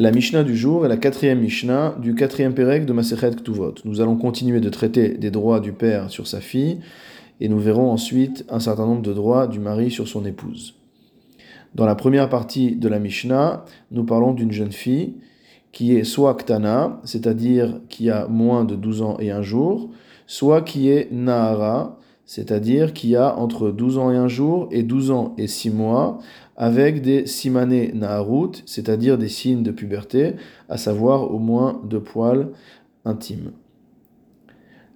La Mishnah du jour est la quatrième Mishnah du quatrième Pérec de Masechet Ktuvot. Nous allons continuer de traiter des droits du père sur sa fille et nous verrons ensuite un certain nombre de droits du mari sur son épouse. Dans la première partie de la Mishnah, nous parlons d'une jeune fille qui est soit Ktana, c'est-à-dire qui a moins de 12 ans et un jour, soit qui est Nahara, c'est-à-dire qui a entre 12 ans et un jour et 12 ans et 6 mois, avec des simane naharut, c'est-à-dire des signes de puberté, à savoir au moins deux poils intimes.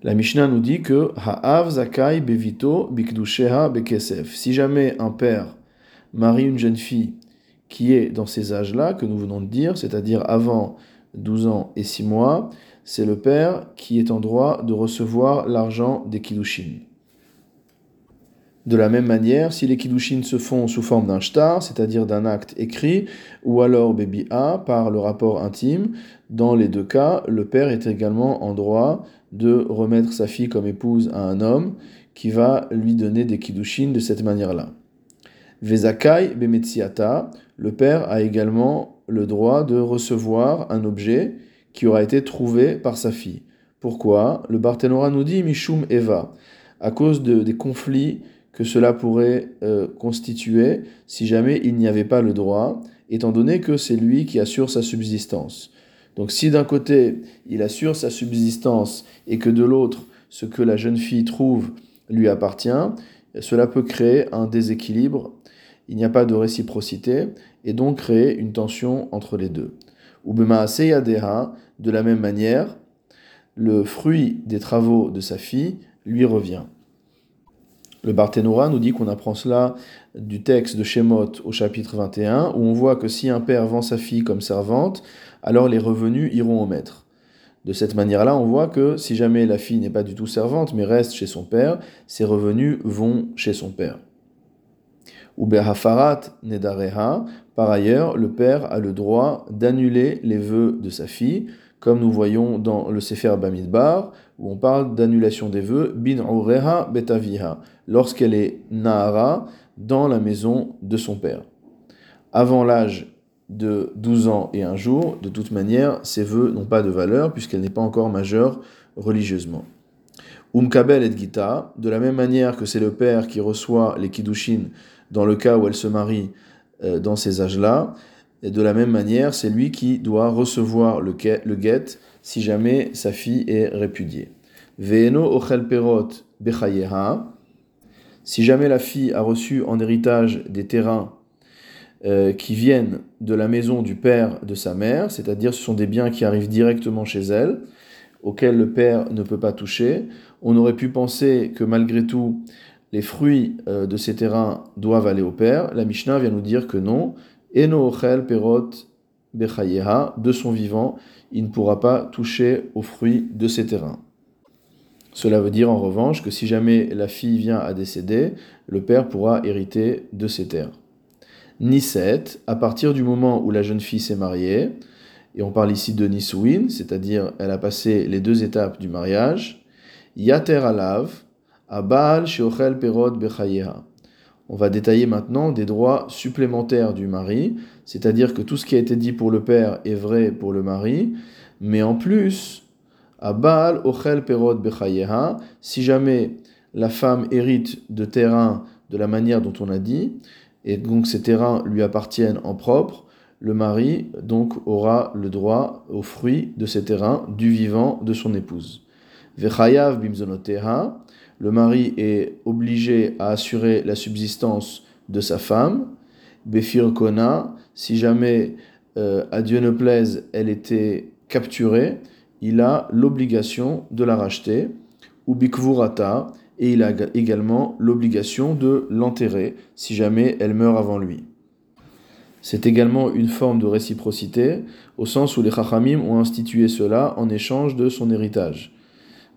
La Mishnah nous dit que Ha'av zakai bevito bikdusheha bekesef. Si jamais un père marie une jeune fille qui est dans ces âges-là que nous venons de dire, c'est-à-dire avant 12 ans et 6 mois, c'est le père qui est en droit de recevoir l'argent des kiddushin. De la même manière, si les kiddushin se font sous forme d'un shtar, c'est-à-dire d'un acte écrit, ou alors baby A par le rapport intime, dans les deux cas, le père est également en droit de remettre sa fille comme épouse à un homme qui va lui donner des kiddushin de cette manière-là. Vezakai bemetziata, le père a également le droit de recevoir un objet qui aura été trouvé par sa fille. Pourquoi? Le Barthénora nous dit Mishum Eva, à cause de, des conflits que cela pourrait euh, constituer si jamais il n'y avait pas le droit, étant donné que c'est lui qui assure sa subsistance. Donc si d'un côté il assure sa subsistance et que de l'autre ce que la jeune fille trouve lui appartient, cela peut créer un déséquilibre, il n'y a pas de réciprocité et donc créer une tension entre les deux. Ubema de la même manière, le fruit des travaux de sa fille lui revient. Le Barthénora nous dit qu'on apprend cela du texte de Shemot au chapitre 21, où on voit que si un père vend sa fille comme servante, alors les revenus iront au maître. De cette manière-là, on voit que si jamais la fille n'est pas du tout servante, mais reste chez son père, ses revenus vont chez son père. Ou Hafarat Nedareha, par ailleurs, le père a le droit d'annuler les vœux de sa fille, comme nous voyons dans le Sefer Bamidbar, où on parle d'annulation des vœux, bin ureha betaviha, lorsqu'elle est nahara dans la maison de son père. Avant l'âge de 12 ans et un jour, de toute manière, ces vœux n'ont pas de valeur puisqu'elle n'est pas encore majeure religieusement. Umkabel et Gita, de la même manière que c'est le père qui reçoit les kiddushin dans le cas où elle se marie euh, dans ces âges-là, et de la même manière, c'est lui qui doit recevoir le guet si jamais sa fille est répudiée. Veeno ochel perot Si jamais la fille a reçu en héritage des terrains euh, qui viennent de la maison du père de sa mère, c'est-à-dire ce sont des biens qui arrivent directement chez elle, auxquels le père ne peut pas toucher, on aurait pu penser que malgré tout, les fruits euh, de ces terrains doivent aller au père. La Mishnah vient nous dire que non, Eno ochel perot bechayeha, de son vivant, il ne pourra pas toucher aux fruits de ses terrains. Cela veut dire en revanche que si jamais la fille vient à décéder, le père pourra hériter de ses terres. Niset, à partir du moment où la jeune fille s'est mariée, et on parle ici de Nisouin, c'est-à-dire elle a passé les deux étapes du mariage, Yater alav, Abal bechayeha. On va détailler maintenant des droits supplémentaires du mari, c'est-à-dire que tout ce qui a été dit pour le père est vrai pour le mari, mais en plus, à Baal Ochel Bechayeha, si jamais la femme hérite de terrain de la manière dont on a dit, et donc ces terrains lui appartiennent en propre, le mari donc aura le droit aux fruits de ces terrains du vivant de son épouse. Vechayav bimzonoteha, le mari est obligé à assurer la subsistance de sa femme. Befir Kona, si jamais, euh, à Dieu ne plaise, elle était capturée, il a l'obligation de la racheter. Ou Bikvurata, et il a également l'obligation de l'enterrer si jamais elle meurt avant lui. C'est également une forme de réciprocité, au sens où les Chachamim ont institué cela en échange de son héritage.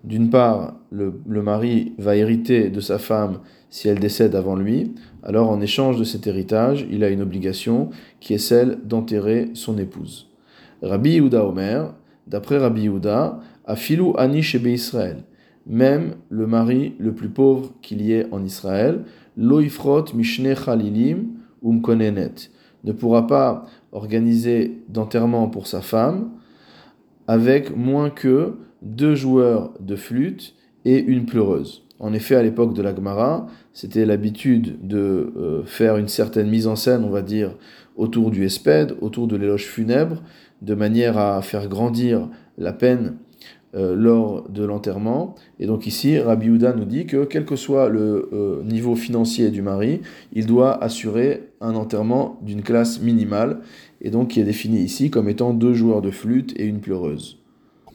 D'une part, le, mari va hériter de sa femme si elle décède avant lui, alors en échange de cet héritage, il a une obligation qui est celle d'enterrer son épouse. Rabbi Yehuda Omer, d'après Rabbi Yehuda, a filou ani shebe Israël, même le mari le plus pauvre qu'il y ait en Israël, loifrot mishne chalilim um konenet, ne pourra pas organiser d'enterrement pour sa femme avec moins que deux joueurs de flûte et une pleureuse. En effet, à l'époque de la Gemara, c'était l'habitude de euh, faire une certaine mise en scène, on va dire, autour du espède, autour de l'éloge funèbre, de manière à faire grandir la peine euh, lors de l'enterrement. Et donc ici, Rabbi Houda nous dit que quel que soit le euh, niveau financier du mari, il doit assurer un enterrement d'une classe minimale, et donc qui est défini ici comme étant deux joueurs de flûte et une pleureuse.